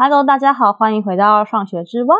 Hello，大家好，欢迎回到上学之外。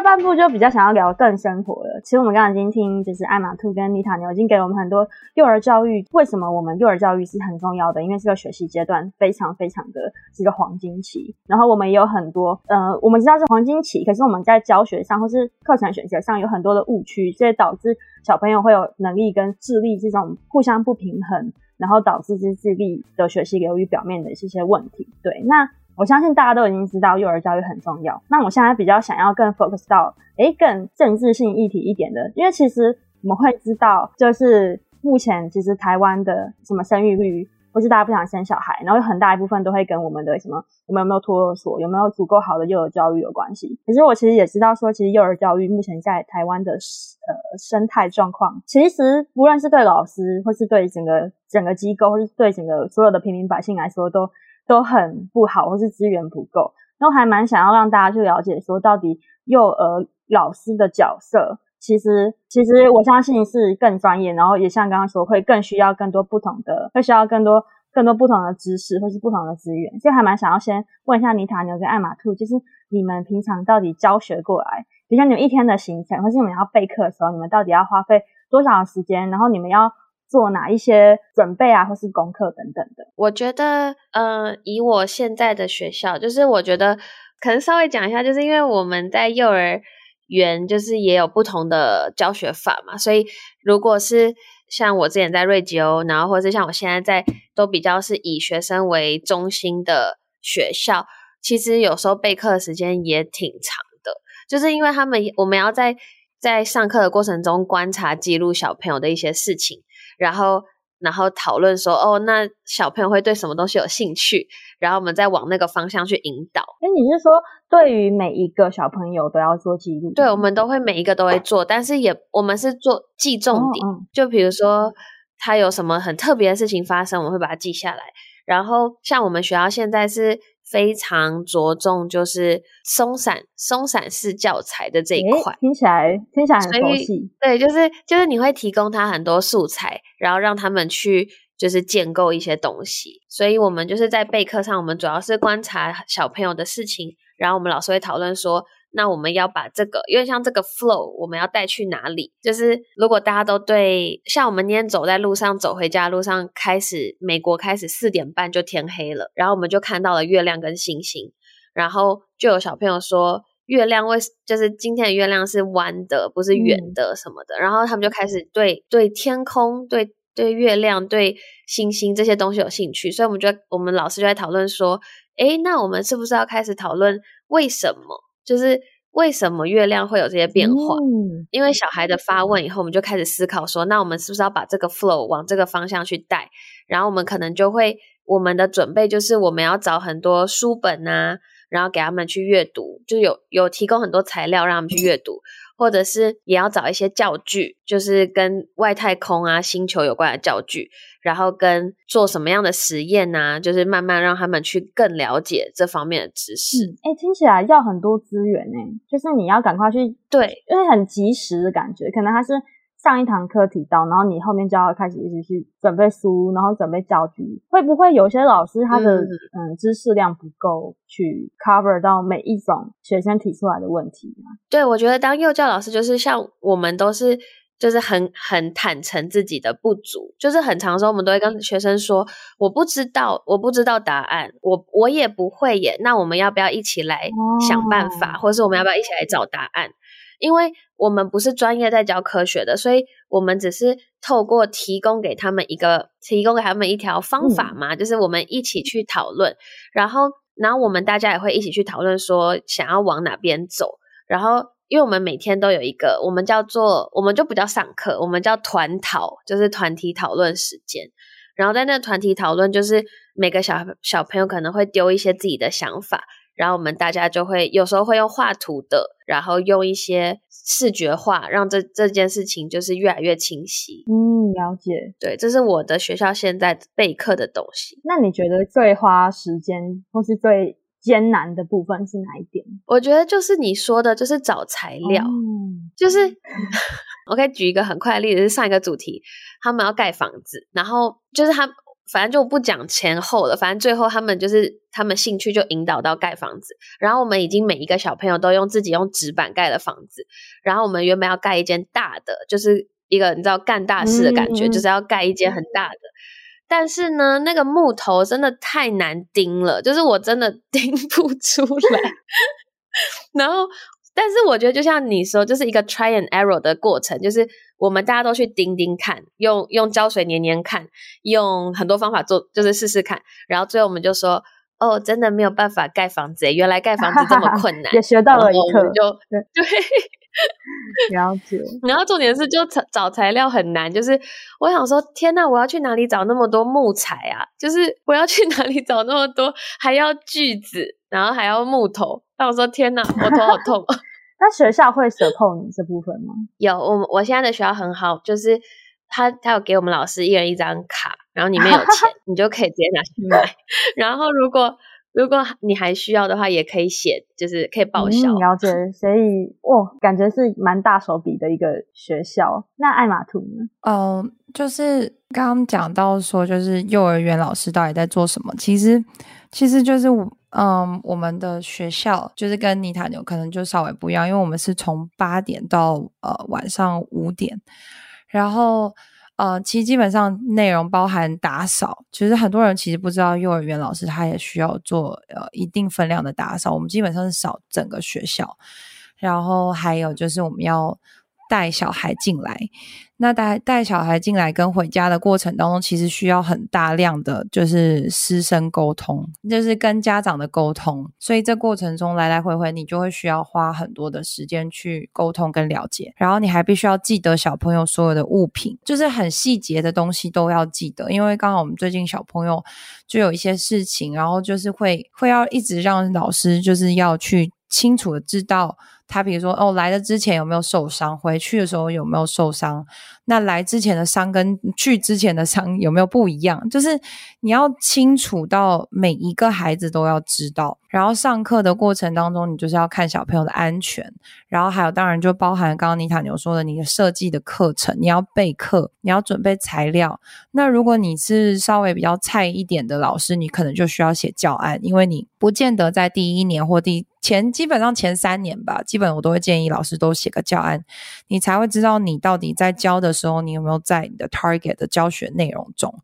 下半部就比较想要聊更生活了。其实我们刚刚已经听，就是艾玛兔跟妮塔牛已经给了我们很多幼儿教育。为什么我们幼儿教育是很重要的？因为这个学习阶段非常非常的是一个黄金期。然后我们也有很多，呃，我们知道是黄金期，可是我们在教学上或是课程选择上有很多的误区，这也导致小朋友会有能力跟智力这种互相不平衡，然后导致这智力的学习流于表面的一些问题。对，那。我相信大家都已经知道幼儿教育很重要。那我现在比较想要更 focus 到，诶，更政治性议题一点的，因为其实我们会知道，就是目前其实台湾的什么生育率，或是大家不想生小孩，然后有很大一部分都会跟我们的什么，我们有没有托儿所，有没有足够好的幼儿教育有关系。可是我其实也知道说，其实幼儿教育目前在台湾的呃生态状况，其实无论是对老师，或是对整个整个机构，或是对整个所有的平民百姓来说，都。都很不好，或是资源不够，那我还蛮想要让大家去了解，说到底幼儿老师的角色，其实其实我相信是更专业，然后也像刚刚说，会更需要更多不同的，会需要更多更多不同的知识，或是不同的资源。所以还蛮想要先问一下妮塔牛跟艾玛兔，就是你们平常到底教学过来，比如像你们一天的行程，或是你们要备课的时候，你们到底要花费多少时间，然后你们要。做哪一些准备啊，或是功课等等的？我觉得，呃，以我现在的学校，就是我觉得可能稍微讲一下，就是因为我们在幼儿园，就是也有不同的教学法嘛，所以如果是像我之前在瑞吉欧，然后或是像我现在在，都比较是以学生为中心的学校，其实有时候备课时间也挺长的，就是因为他们我们要在在上课的过程中观察记录小朋友的一些事情。然后，然后讨论说，哦，那小朋友会对什么东西有兴趣？然后我们再往那个方向去引导。哎，你是说，对于每一个小朋友都要做记录？对，我们都会每一个都会做，但是也我们是做记重点。就比如说，他有什么很特别的事情发生，我们会把它记下来。然后，像我们学校现在是。非常着重就是松散松散式教材的这一块，听起来听起来很熟悉。对，就是就是你会提供他很多素材，然后让他们去就是建构一些东西。所以我们就是在备课上，我们主要是观察小朋友的事情，然后我们老师会讨论说。那我们要把这个，因为像这个 flow，我们要带去哪里？就是如果大家都对，像我们今天走在路上，走回家路上，开始美国开始四点半就天黑了，然后我们就看到了月亮跟星星，然后就有小朋友说，月亮为就是今天的月亮是弯的，不是圆的什么的，嗯、然后他们就开始对对天空、对对月亮、对星星这些东西有兴趣，所以我们就我们老师就在讨论说，诶，那我们是不是要开始讨论为什么？就是为什么月亮会有这些变化？嗯，因为小孩的发问以后，我们就开始思考说，那我们是不是要把这个 flow 往这个方向去带？然后我们可能就会，我们的准备就是我们要找很多书本啊，然后给他们去阅读，就有有提供很多材料让他们去阅读。或者是也要找一些教具，就是跟外太空啊、星球有关的教具，然后跟做什么样的实验啊，就是慢慢让他们去更了解这方面的知识。嗯，诶，听起来要很多资源呢，就是你要赶快去，对，因为很及时的感觉，可能他是。上一堂课提到，然后你后面就要开始一直去准备书，然后准备教具。会不会有些老师他的嗯，嗯知识量不够，去 cover 到每一种学生提出来的问题呢？对，我觉得当幼教老师就是像我们都是就是很很坦诚自己的不足，就是很常说我们都会跟学生说，我不知道，我不知道答案，我我也不会耶。那我们要不要一起来想办法，哦、或者是我们要不要一起来找答案？因为我们不是专业在教科学的，所以我们只是透过提供给他们一个，提供给他们一条方法嘛，嗯、就是我们一起去讨论，然后，然后我们大家也会一起去讨论说想要往哪边走，然后，因为我们每天都有一个，我们叫做，我们就不叫上课，我们叫团讨，就是团体讨论时间，然后在那个团体讨论，就是每个小小朋友可能会丢一些自己的想法。然后我们大家就会有时候会用画图的，然后用一些视觉化，让这这件事情就是越来越清晰。嗯，了解。对，这是我的学校现在备课的东西。那你觉得最花时间或是最艰难的部分是哪一点？我觉得就是你说的，就是找材料，嗯、就是 我可以举一个很快的例子，是上一个主题，他们要盖房子，然后就是他反正就不讲前后了，反正最后他们就是他们兴趣就引导到盖房子，然后我们已经每一个小朋友都用自己用纸板盖了房子，然后我们原本要盖一间大的，就是一个你知道干大事的感觉，嗯、就是要盖一间很大的。但是呢，那个木头真的太难钉了，就是我真的 钉不出来。然后，但是我觉得就像你说，就是一个 try and error 的过程，就是我们大家都去盯盯看，用用胶水粘粘看，用很多方法做，就是试试看。然后最后我们就说，哦，真的没有办法盖房子，原来盖房子这么困难，也学到了一课，就对。对了解，然后重点是，就找找材料很难。就是我想说，天呐，我要去哪里找那么多木材啊？就是我要去哪里找那么多，还要锯子，然后还要木头。那我说，天呐，我头好痛。那学校会 support 你这部分吗？有，我我现在的学校很好，就是他他有给我们老师一人一张卡，然后里面有钱，你就可以直接拿去买。然后如果如果你还需要的话，也可以写，就是可以报销。嗯，了解，所以哦，感觉是蛮大手笔的一个学校。那爱马图呢？嗯、呃，就是刚刚讲到说，就是幼儿园老师到底在做什么？其实，其实就是嗯，我们的学校就是跟尼塔牛可能就稍微不一样，因为我们是从八点到呃晚上五点，然后。呃，其实基本上内容包含打扫，其实很多人其实不知道，幼儿园老师他也需要做呃一定分量的打扫。我们基本上是扫整个学校，然后还有就是我们要。带小孩进来，那带带小孩进来跟回家的过程当中，其实需要很大量的就是师生沟通，就是跟家长的沟通。所以这过程中来来回回，你就会需要花很多的时间去沟通跟了解。然后你还必须要记得小朋友所有的物品，就是很细节的东西都要记得。因为刚好我们最近小朋友就有一些事情，然后就是会会要一直让老师就是要去清楚的知道。他比如说，哦，来的之前有没有受伤？回去的时候有没有受伤？那来之前的伤跟去之前的伤有没有不一样？就是你要清楚到每一个孩子都要知道。然后上课的过程当中，你就是要看小朋友的安全。然后还有，当然就包含刚刚尼塔牛说的，你的设计的课程，你要备课，你要准备材料。那如果你是稍微比较菜一点的老师，你可能就需要写教案，因为你不见得在第一年或第前基本上前三年吧，基本我都会建议老师都写个教案，你才会知道你到底在教的时候，你有没有在你的 target 的教学内容中。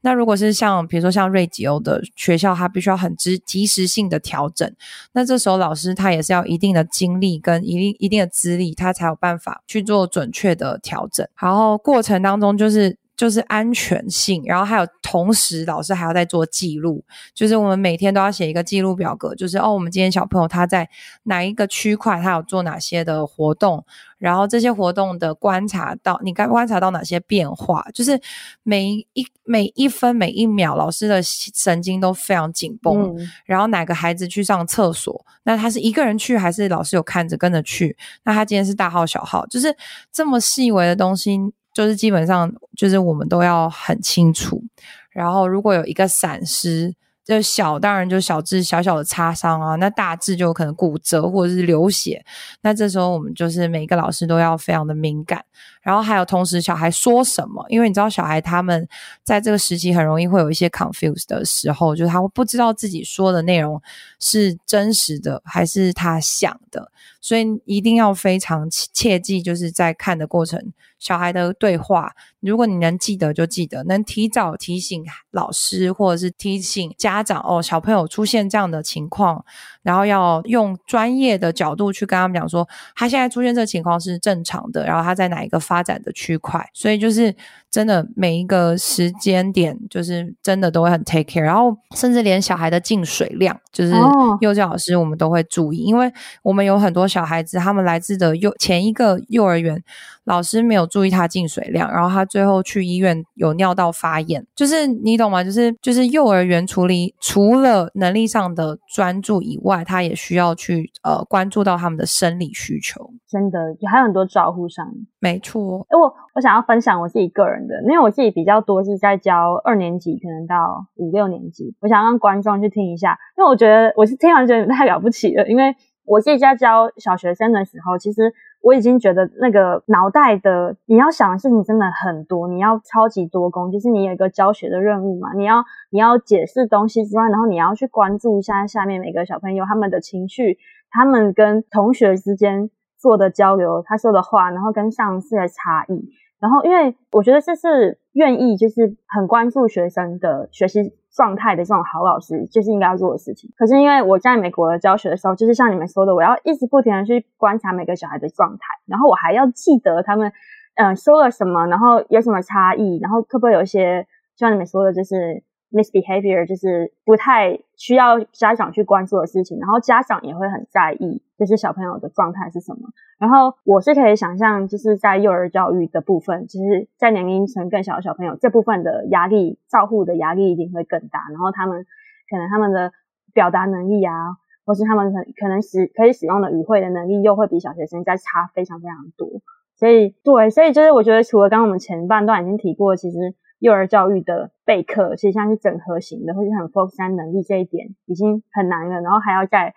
那如果是像比如说像瑞吉欧的学校，他必须要很及及时性的调整，那这时候老师他也是要一定的精力跟一定一定的资历，他才有办法去做准确的调整。然后过程当中就是。就是安全性，然后还有同时老师还要在做记录，就是我们每天都要写一个记录表格，就是哦，我们今天小朋友他在哪一个区块，他有做哪些的活动，然后这些活动的观察到，你该观察到哪些变化，就是每一每一分每一秒，老师的神经都非常紧绷。嗯、然后哪个孩子去上厕所，那他是一个人去还是老师有看着跟着去？那他今天是大号小号，就是这么细微的东西。就是基本上，就是我们都要很清楚。然后，如果有一个闪失，就小当然就小至小小的擦伤啊，那大致就可能骨折或者是流血。那这时候我们就是每一个老师都要非常的敏感。然后还有同时小孩说什么，因为你知道小孩他们在这个时期很容易会有一些 confuse 的时候，就是他会不知道自己说的内容是真实的还是他想的，所以一定要非常切记，就是在看的过程。小孩的对话，如果你能记得就记得，能提早提醒老师或者是提醒家长哦，小朋友出现这样的情况，然后要用专业的角度去跟他们讲说，他现在出现这个情况是正常的，然后他在哪一个发展的区块，所以就是。真的每一个时间点，就是真的都会很 take care，然后甚至连小孩的进水量，就是幼教老师我们都会注意，因为我们有很多小孩子，他们来自的幼前一个幼儿园，老师没有注意他进水量，然后他最后去医院有尿道发炎，就是你懂吗？就是就是幼儿园处理除了能力上的专注以外，他也需要去呃关注到他们的生理需求，真的还有很多照护上，没错。哎我我想要分享我自己个人。因为我自己比较多是在教二年级，可能到五六年级，我想让观众去听一下，因为我觉得我是听完觉得太了不起了。因为我自己在教小学生的时候，其实我已经觉得那个脑袋的你要想的事情真的很多，你要超级多功，就是你有一个教学的任务嘛，你要你要解释东西之外，然后你要去关注一下下面每个小朋友他们的情绪，他们跟同学之间做的交流，他说的话，然后跟上次的差异，然后因为我觉得这是愿意就是很关注学生的学习状态的这种好老师，就是应该要做的事情。可是因为我在美国教学的时候，就是像你们说的，我要一直不停的去观察每个小孩的状态，然后我还要记得他们嗯、说了什么，然后有什么差异，然后可不可以有一些像你们说的，就是 misbehavior，就是不太需要家长去关注的事情，然后家长也会很在意，就是小朋友的状态是什么。然后我是可以想象，就是在幼儿教育的部分，其实，在年龄层更小的小朋友，这部分的压力、照护的压力一定会更大。然后他们可能他们的表达能力啊，或是他们可可能使可以使用的语汇的能力，又会比小学生再差非常非常多。所以，对，所以就是我觉得，除了刚刚我们前半段已经提过，其实幼儿教育的备课，其实像是整合型的，或是很 focus 在能力这一点，已经很难了。然后还要在。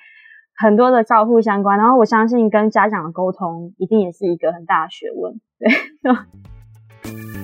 很多的照护相关，然后我相信跟家长的沟通一定也是一个很大的学问，对。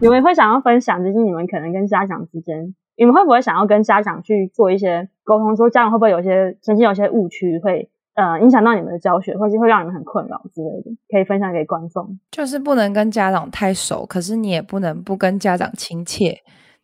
你们会想要分享，就是你们可能跟家长之间，你们会不会想要跟家长去做一些沟通，说家长会不会有些曾经有些误区会？呃，影响到你们的教学，或是会让你们很困扰之类的，可以分享给观众。就是不能跟家长太熟，可是你也不能不跟家长亲切。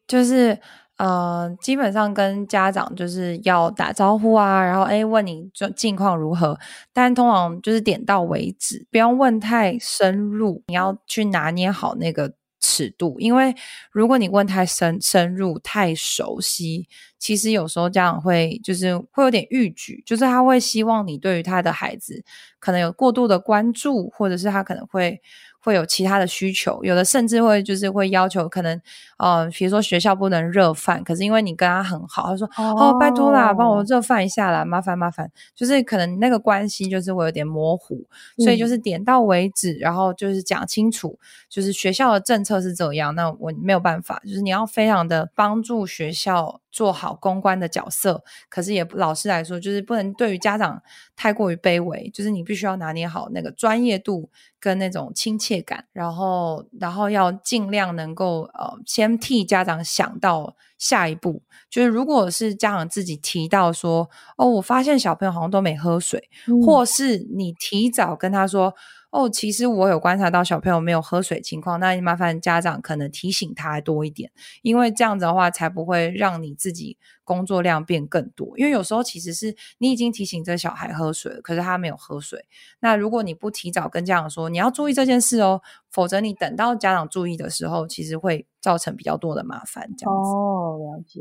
就是呃，基本上跟家长就是要打招呼啊，然后诶问你就近况如何，但通常就是点到为止，不要问太深入，你要去拿捏好那个。尺度，因为如果你问太深、深入、太熟悉，其实有时候家长会就是会有点欲举，就是他会希望你对于他的孩子可能有过度的关注，或者是他可能会。会有其他的需求，有的甚至会就是会要求，可能呃，比如说学校不能热饭，可是因为你跟他很好，他说哦，哦，拜托啦，帮我热饭一下啦，麻烦麻烦，就是可能那个关系就是会有点模糊，所以就是点到为止，嗯、然后就是讲清楚，就是学校的政策是这样，那我没有办法，就是你要非常的帮助学校。做好公关的角色，可是也老师来说，就是不能对于家长太过于卑微，就是你必须要拿捏好那个专业度跟那种亲切感，然后然后要尽量能够呃先替家长想到下一步，就是如果是家长自己提到说，哦，我发现小朋友好像都没喝水，嗯、或是你提早跟他说。哦，其实我有观察到小朋友没有喝水情况，那你麻烦家长可能提醒他多一点，因为这样子的话才不会让你自己工作量变更多。因为有时候其实是你已经提醒这小孩喝水了，可是他没有喝水。那如果你不提早跟家长说，你要注意这件事哦，否则你等到家长注意的时候，其实会造成比较多的麻烦。这样子。哦，了解。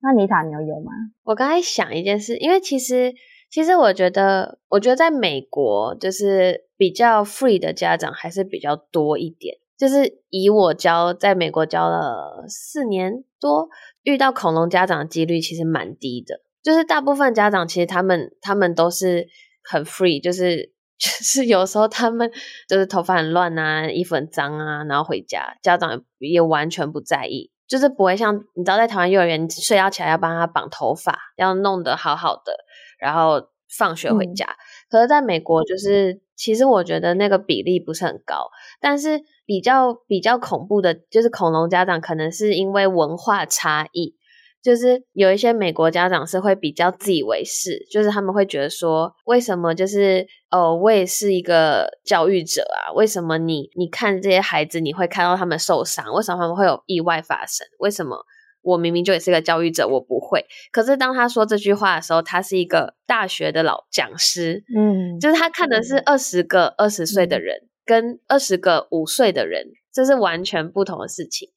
那妮塔，你有有吗？我刚才想一件事，因为其实。其实我觉得，我觉得在美国就是比较 free 的家长还是比较多一点。就是以我教在美国教了四年多，遇到恐龙家长的几率其实蛮低的。就是大部分家长其实他们他们都是很 free，就是 就是有时候他们就是头发很乱啊，衣服很脏啊，然后回家，家长也完全不在意，就是不会像你知道在台湾幼儿园，睡觉起来要帮他绑头发，要弄得好好的。然后放学回家，嗯、可是在美国，就是其实我觉得那个比例不是很高，但是比较比较恐怖的，就是恐龙家长可能是因为文化差异，就是有一些美国家长是会比较自以为是，就是他们会觉得说，为什么就是哦，我也是一个教育者啊，为什么你你看这些孩子，你会看到他们受伤，为什么他们会有意外发生，为什么？我明明就也是个教育者，我不会。可是当他说这句话的时候，他是一个大学的老讲师，嗯，就是他看的是二十个二十岁的人，嗯，跟二十个五岁的人，这是完全不同的事情。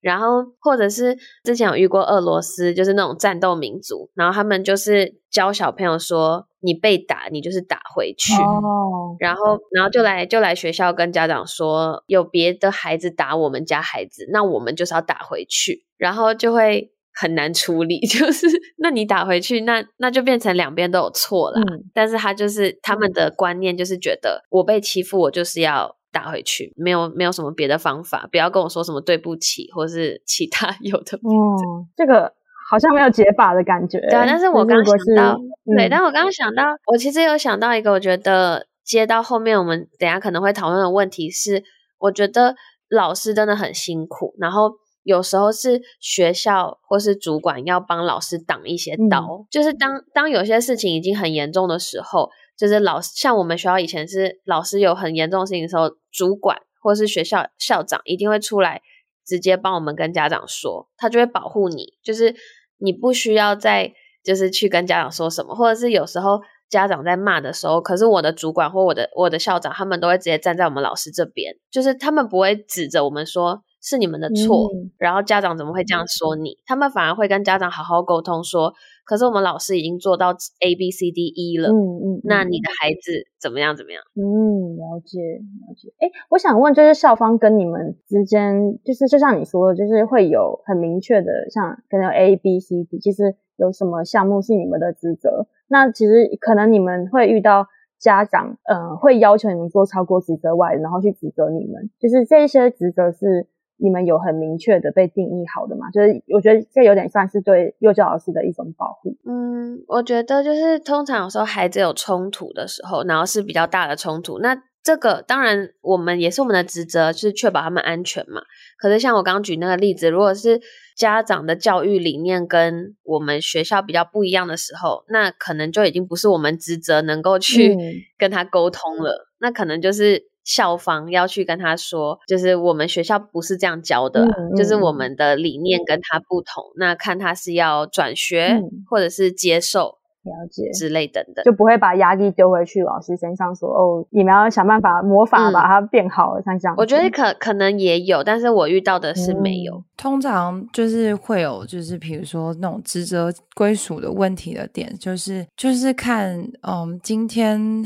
然后，或者是之前有遇过俄罗斯，就是那种战斗民族，然后他们就是教小朋友说，你被打，你就是打回去。哦。然后，然后就来就来学校跟家长说，有别的孩子打我们家孩子，那我们就是要打回去。然后就会很难处理，就是那你打回去，那那就变成两边都有错啦。嗯。但是他就是他们的观念，就是觉得我被欺负，我就是要。打回去，没有没有什么别的方法，不要跟我说什么对不起或是其他 有的。哦，这个好像没有解法的感觉。对啊，但是我刚刚想到，嗯、对，但我刚刚想到，我其实有想到一个，我觉得接到后面我们等下可能会讨论的问题是，我觉得老师真的很辛苦，然后。有时候是学校或是主管要帮老师挡一些刀，嗯、就是当当有些事情已经很严重的时候，就是老师像我们学校以前是老师有很严重的事情的时候，主管或是学校校长一定会出来直接帮我们跟家长说，他就会保护你，就是你不需要再就是去跟家长说什么，或者是有时候家长在骂的时候，可是我的主管或我的我的校长他们都会直接站在我们老师这边，就是他们不会指着我们说。是你们的错，嗯、然后家长怎么会这样说你？他们反而会跟家长好好沟通说，说可是我们老师已经做到 A B C D E 了，嗯嗯，嗯那你的孩子怎么样怎么样？嗯，了解了解。哎，我想问，就是校方跟你们之间，就是就像你说的，就是会有很明确的，像可能 A B C D，其实有什么项目是你们的职责？那其实可能你们会遇到家长，呃，会要求你们做超过职责外，然后去指责你们，就是这些职责是。你们有很明确的被定义好的吗？就是我觉得这有点算是对幼教老师的一种保护。嗯，我觉得就是通常有时候孩子有冲突的时候，然后是比较大的冲突，那这个当然我们也是我们的职责，就是确保他们安全嘛。可是像我刚刚举那个例子，如果是家长的教育理念跟我们学校比较不一样的时候，那可能就已经不是我们职责能够去跟他沟通了，嗯、那可能就是。校方要去跟他说，就是我们学校不是这样教的，啊，嗯嗯、就是我们的理念跟他不同。嗯、那看他是要转学，嗯、或者是接受，了解之类等等，就不会把压力丢回去老师身上说，说哦，你们要想办法魔法把它变好了，嗯、像这样。我觉得可可能也有，但是我遇到的是没有。嗯、通常就是会有，就是比如说那种职责归属的问题的点，就是就是看，嗯，今天。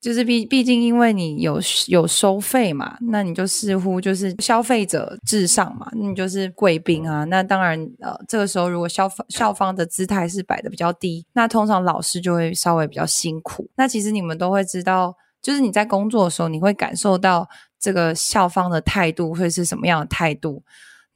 就是毕毕竟，因为你有有收费嘛，那你就似乎就是消费者至上嘛，你就是贵宾啊。那当然，呃，这个时候如果校方校方的姿态是摆得比较低，那通常老师就会稍微比较辛苦。那其实你们都会知道，就是你在工作的时候，你会感受到这个校方的态度会是什么样的态度。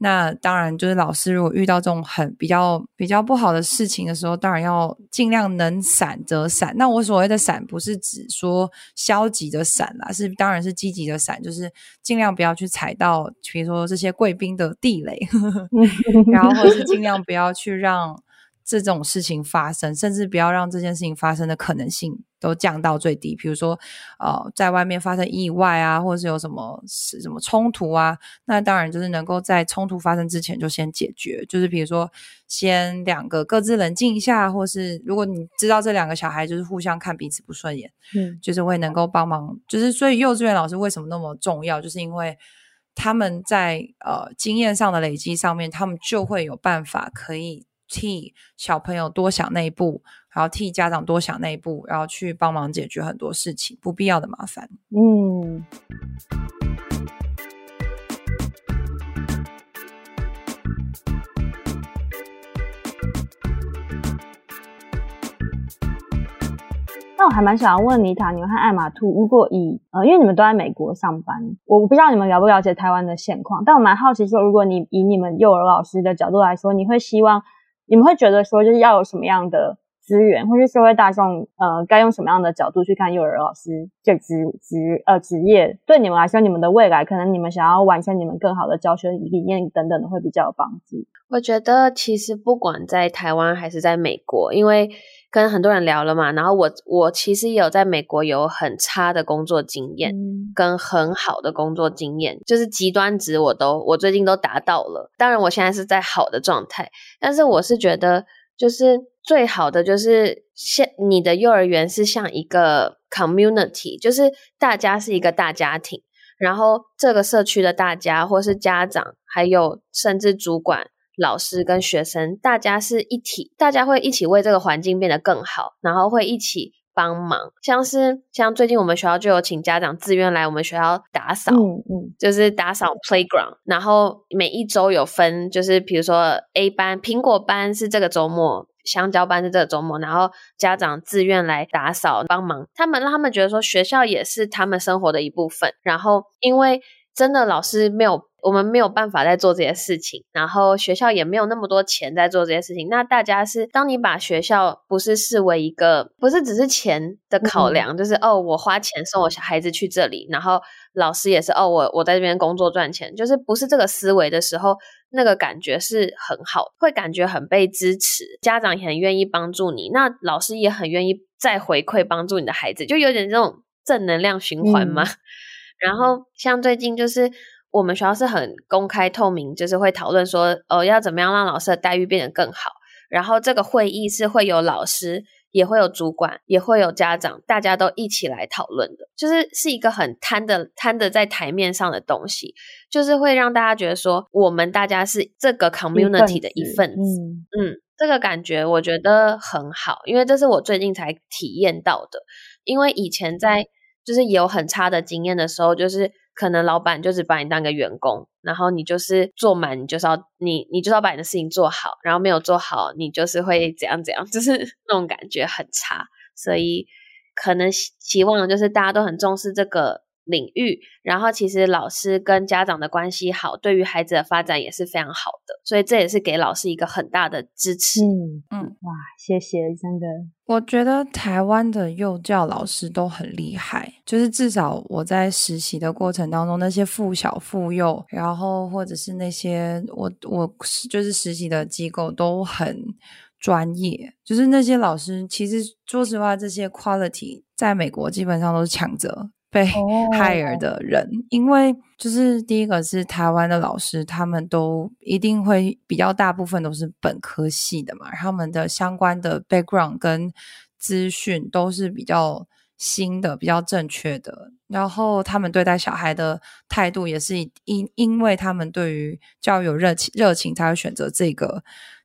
那当然，就是老师如果遇到这种很比较比较不好的事情的时候，当然要尽量能闪则闪。那我所谓的闪，不是指说消极的闪啦，是当然是积极的闪，就是尽量不要去踩到，比如说这些贵宾的地雷，然后或是尽量不要去让。这种事情发生，甚至不要让这件事情发生的可能性都降到最低。比如说，呃，在外面发生意外啊，或者是有什么什么冲突啊，那当然就是能够在冲突发生之前就先解决。就是比如说，先两个各自冷静一下，或是如果你知道这两个小孩就是互相看彼此不顺眼，嗯，就是会能够帮忙。就是所以幼稚园老师为什么那么重要？就是因为他们在呃经验上的累积上面，他们就会有办法可以。替小朋友多想那一步，然后替家长多想那一步，然后去帮忙解决很多事情，不必要的麻烦。嗯。那我还蛮想要问妮塔，你们和艾玛兔，如果以呃，因为你们都在美国上班，我不知道你们了不了解台湾的现况，但我蛮好奇说，如果你以你们幼儿老师的角度来说，你会希望？你们会觉得说，就是要有什么样的资源，或是社会大众，呃，该用什么样的角度去看幼儿老师这职职呃职业？对你们来说，你们的未来，可能你们想要完成你们更好的教学理念等等的，会比较有帮助。我觉得其实不管在台湾还是在美国，因为跟很多人聊了嘛，然后我我其实也有在美国有很差的工作经验，嗯、跟很好的工作经验，就是极端值我都我最近都达到了。当然，我现在是在好的状态。但是我是觉得，就是最好的就是像你的幼儿园是像一个 community，就是大家是一个大家庭，然后这个社区的大家，或是家长，还有甚至主管、老师跟学生，大家是一体，大家会一起为这个环境变得更好，然后会一起。帮忙，像是像最近我们学校就有请家长自愿来我们学校打扫，嗯嗯，就是打扫 playground，然后每一周有分，就是比如说 A 班苹果班是这个周末，香蕉班是这个周末，然后家长自愿来打扫帮忙，他们让他们觉得说学校也是他们生活的一部分。然后因为真的老师没有，我们没有办法在做这些事情，然后学校也没有那么多钱在做这些事情。那大家是，当你把学校不是视为一个，不是只是钱的考量，嗯、就是哦，我花钱送我小孩子去这里，然后老师也是哦，我我在这边工作赚钱，就是不是这个思维的时候，那个感觉是很好，会感觉很被支持，家长也很愿意帮助你，那老师也很愿意再回馈帮助你的孩子，就有点这种正能量循环嘛。嗯然后像最近就是我们学校是很公开透明，就是会讨论说，呃，要怎么样让老师的待遇变得更好。然后这个会议是会有老师，也会有主管，也会有家长，大家都一起来讨论的，就是是一个很摊的摊的在台面上的东西，就是会让大家觉得说，我们大家是这个 community 的一份子。嗯，嗯，这个感觉我觉得很好，因为这是我最近才体验到的，因为以前在。就是有很差的经验的时候，就是可能老板就只把你当个员工，然后你就是做满，你就是要你你就是要把你的事情做好，然后没有做好，你就是会怎样怎样，就是那种感觉很差。所以可能希望就是大家都很重视这个领域，然后其实老师跟家长的关系好，对于孩子的发展也是非常好的，所以这也是给老师一个很大的支持。嗯嗯，哇，谢谢，真的。我觉得台湾的幼教老师都很厉害，就是至少我在实习的过程当中，那些附小、附幼，然后或者是那些我我就是实习的机构都很专业，就是那些老师其实说实话，这些 quality 在美国基本上都是抢着。被 hire 的人，oh. 因为就是第一个是台湾的老师，他们都一定会比较大部分都是本科系的嘛，他们的相关的 background 跟资讯都是比较新的、比较正确的，然后他们对待小孩的态度也是因因为他们对于教育有热情，热情才会选择这个。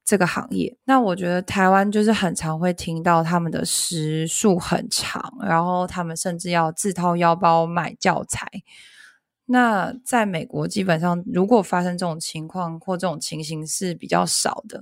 这个行业，那我觉得台湾就是很常会听到他们的时数很长，然后他们甚至要自掏腰包买教材。那在美国，基本上如果发生这种情况或这种情形是比较少的，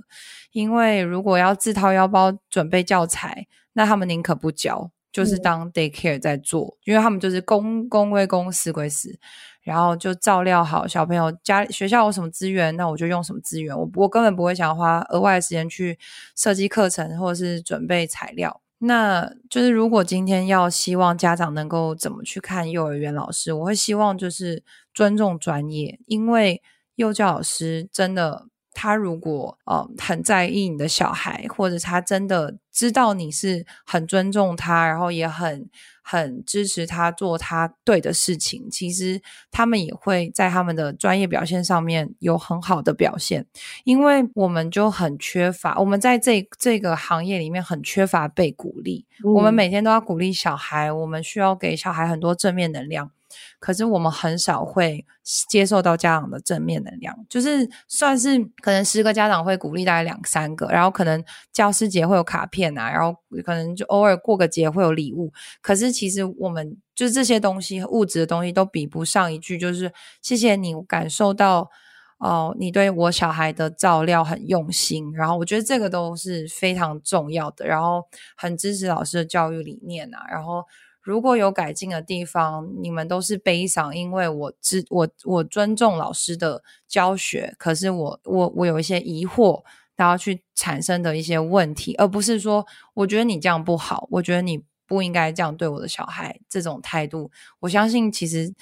因为如果要自掏腰包准备教材，那他们宁可不教，就是当 daycare 在做，嗯、因为他们就是公公归公，私归私。然后就照料好小朋友，家学校有什么资源，那我就用什么资源。我我根本不会想花额外的时间去设计课程或者是准备材料。那就是如果今天要希望家长能够怎么去看幼儿园老师，我会希望就是尊重专业，因为幼教老师真的。他如果呃很在意你的小孩，或者他真的知道你是很尊重他，然后也很很支持他做他对的事情，其实他们也会在他们的专业表现上面有很好的表现。因为我们就很缺乏，我们在这这个行业里面很缺乏被鼓励。嗯。我们每天都要鼓励小孩，我们需要给小孩很多正面能量。可是我们很少会接受到家长的正面能量，就是算是可能十个家长会鼓励大概两三个，然后可能教师节会有卡片啊，然后可能就偶尔过个节会有礼物。可是其实我们就是这些东西，物质的东西都比不上一句，就是谢谢你感受到哦、你对我小孩的照料很用心。然后我觉得这个都是非常重要的，然后很支持老师的教育理念啊，然后。如果有改进的地方，你们都是悲伤，因为我知我我尊重老师的教学，可是我我我有一些疑惑，然后去产生的一些问题，而不是说我觉得你这样不好，我觉得你不应该这样对我的小孩，这种态度，我相信其实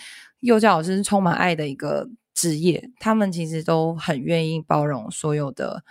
幼教老师是充满爱的一个职业，他们其实都很愿意包容所有的，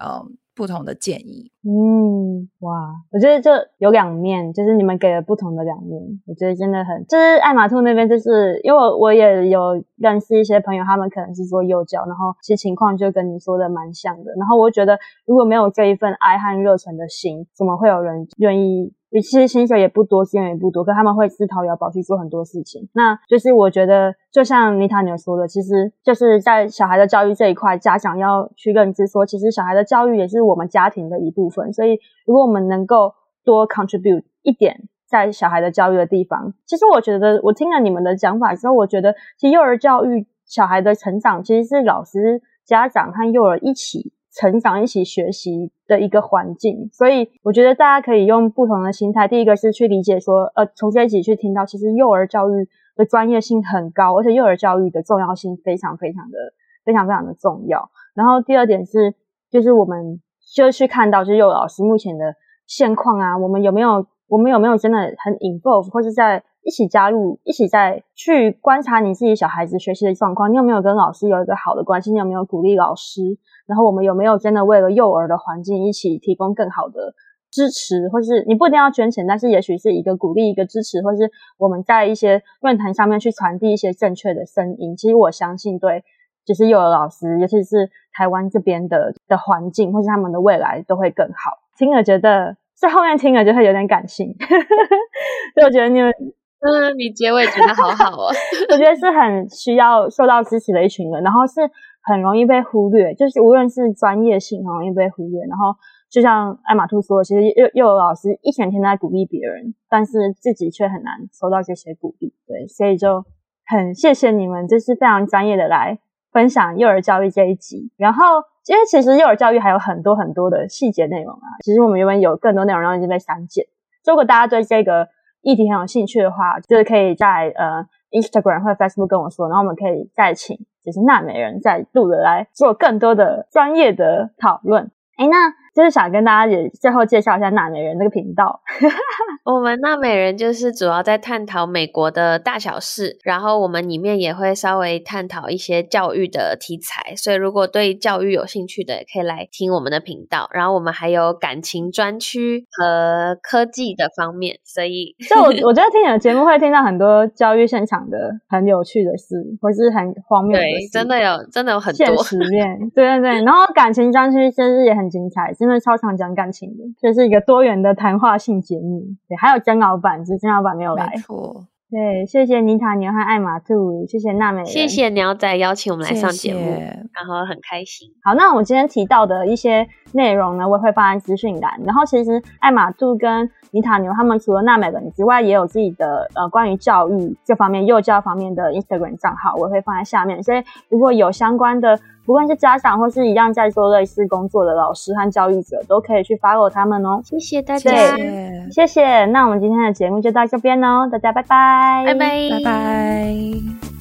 嗯。不同的建议，嗯，哇，我觉得这有两面，就是你们给了不同的两面，我觉得真的很，就是爱马兔那边，就是因为我我也有认识一些朋友，他们可能是做幼教，然后其实情况就跟你说的蛮像的，然后我觉得如果没有这一份爱和热忱的心，怎么会有人愿意？其实薪水也不多，资源也不多，可他们会自掏腰包去做很多事情。那就是我觉得，就像妮塔你说的，其实就是在小孩的教育这一块，家长要去认知说，其实小孩的教育也是我们家庭的一部分。所以，如果我们能够多 contribute 一点在小孩的教育的地方，其实我觉得，我听了你们的讲法之后，我觉得其实幼儿教育小孩的成长，其实是老师、家长和幼儿一起成长、一起学习的一个环境，所以我觉得大家可以用不同的心态。第一个是去理解说，呃，从这一集去听到，其实幼儿教育的专业性很高，而且幼儿教育的重要性非常非常的非常非常的重要。然后第二点是，就是我们就去看到，就是幼儿老师目前的现况啊，我们有没有我们有没有真的很 involve，或是在一起加入，一起在去观察你自己小孩子学习的状况，你有没有跟老师有一个好的关系？你有没有鼓励老师？然后我们有没有真的为了幼儿的环境一起提供更好的支持，或是你不一定要捐钱，但是也许是一个鼓励、一个支持，或是我们在一些论坛上面去传递一些正确的声音。其实我相信，对，就是幼儿老师，尤其是台湾这边的的环境，或是他们的未来都会更好。听了觉得在后面听了就会有点感性，所以我觉得你们，嗯，你结尾觉得好好哦，我觉得是很需要受到支持的一群人，然后是。很容易被忽略，就是无论是专业性，很容易被忽略。然后就像艾玛兔说，其实幼幼儿老师一天天在鼓励别人，但是自己却很难收到这些鼓励。对，所以就很谢谢你们，就是非常专业的来分享幼儿教育这一集。然后因为其实幼儿教育还有很多很多的细节内容啊，其实我们原本有更多内容，然后已经被删减。如果大家对这个议题很有兴趣的话，就是可以在呃 Instagram 或 Facebook 跟我说，然后我们可以再请。就是娜美人再度的来做更多的专业的讨论。哎，那就是想跟大家也最后介绍一下纳美人这个频道。我们纳美人就是主要在探讨美国的大小事，然后我们里面也会稍微探讨一些教育的题材。所以如果对教育有兴趣的，也可以来听我们的频道。然后我们还有感情专区和科技的方面。所以，就我我觉得听你的节目会听到很多教育现场的很有趣的事，或是很荒谬的事。对，真的有，真的有很多现实面。对对对，然后感情专区其实也很精彩。因为超常讲感情的，这、就是一个多元的谈话性节目。对，还有曾老板，只是曾老板没有来。没错。对，谢谢妮塔牛和艾玛兔，谢谢娜美人，谢谢鸟仔邀请我们来上节目，谢谢，然后很开心。好，那我们今天提到的一些内容呢，我也会放在资讯栏。然后其实艾玛兔跟妮塔牛他们除了娜美人之外，也有自己的呃关于教育这方面、幼教方面的 Instagram 账号，我会放在下面。所以如果有相关的，不论是家长或是一样在做类似工作的老师和教育者，都可以去 follow 他们哦。谢谢大家，谢谢。那我们今天的节目就到这边哦，大家拜拜，拜拜，拜拜。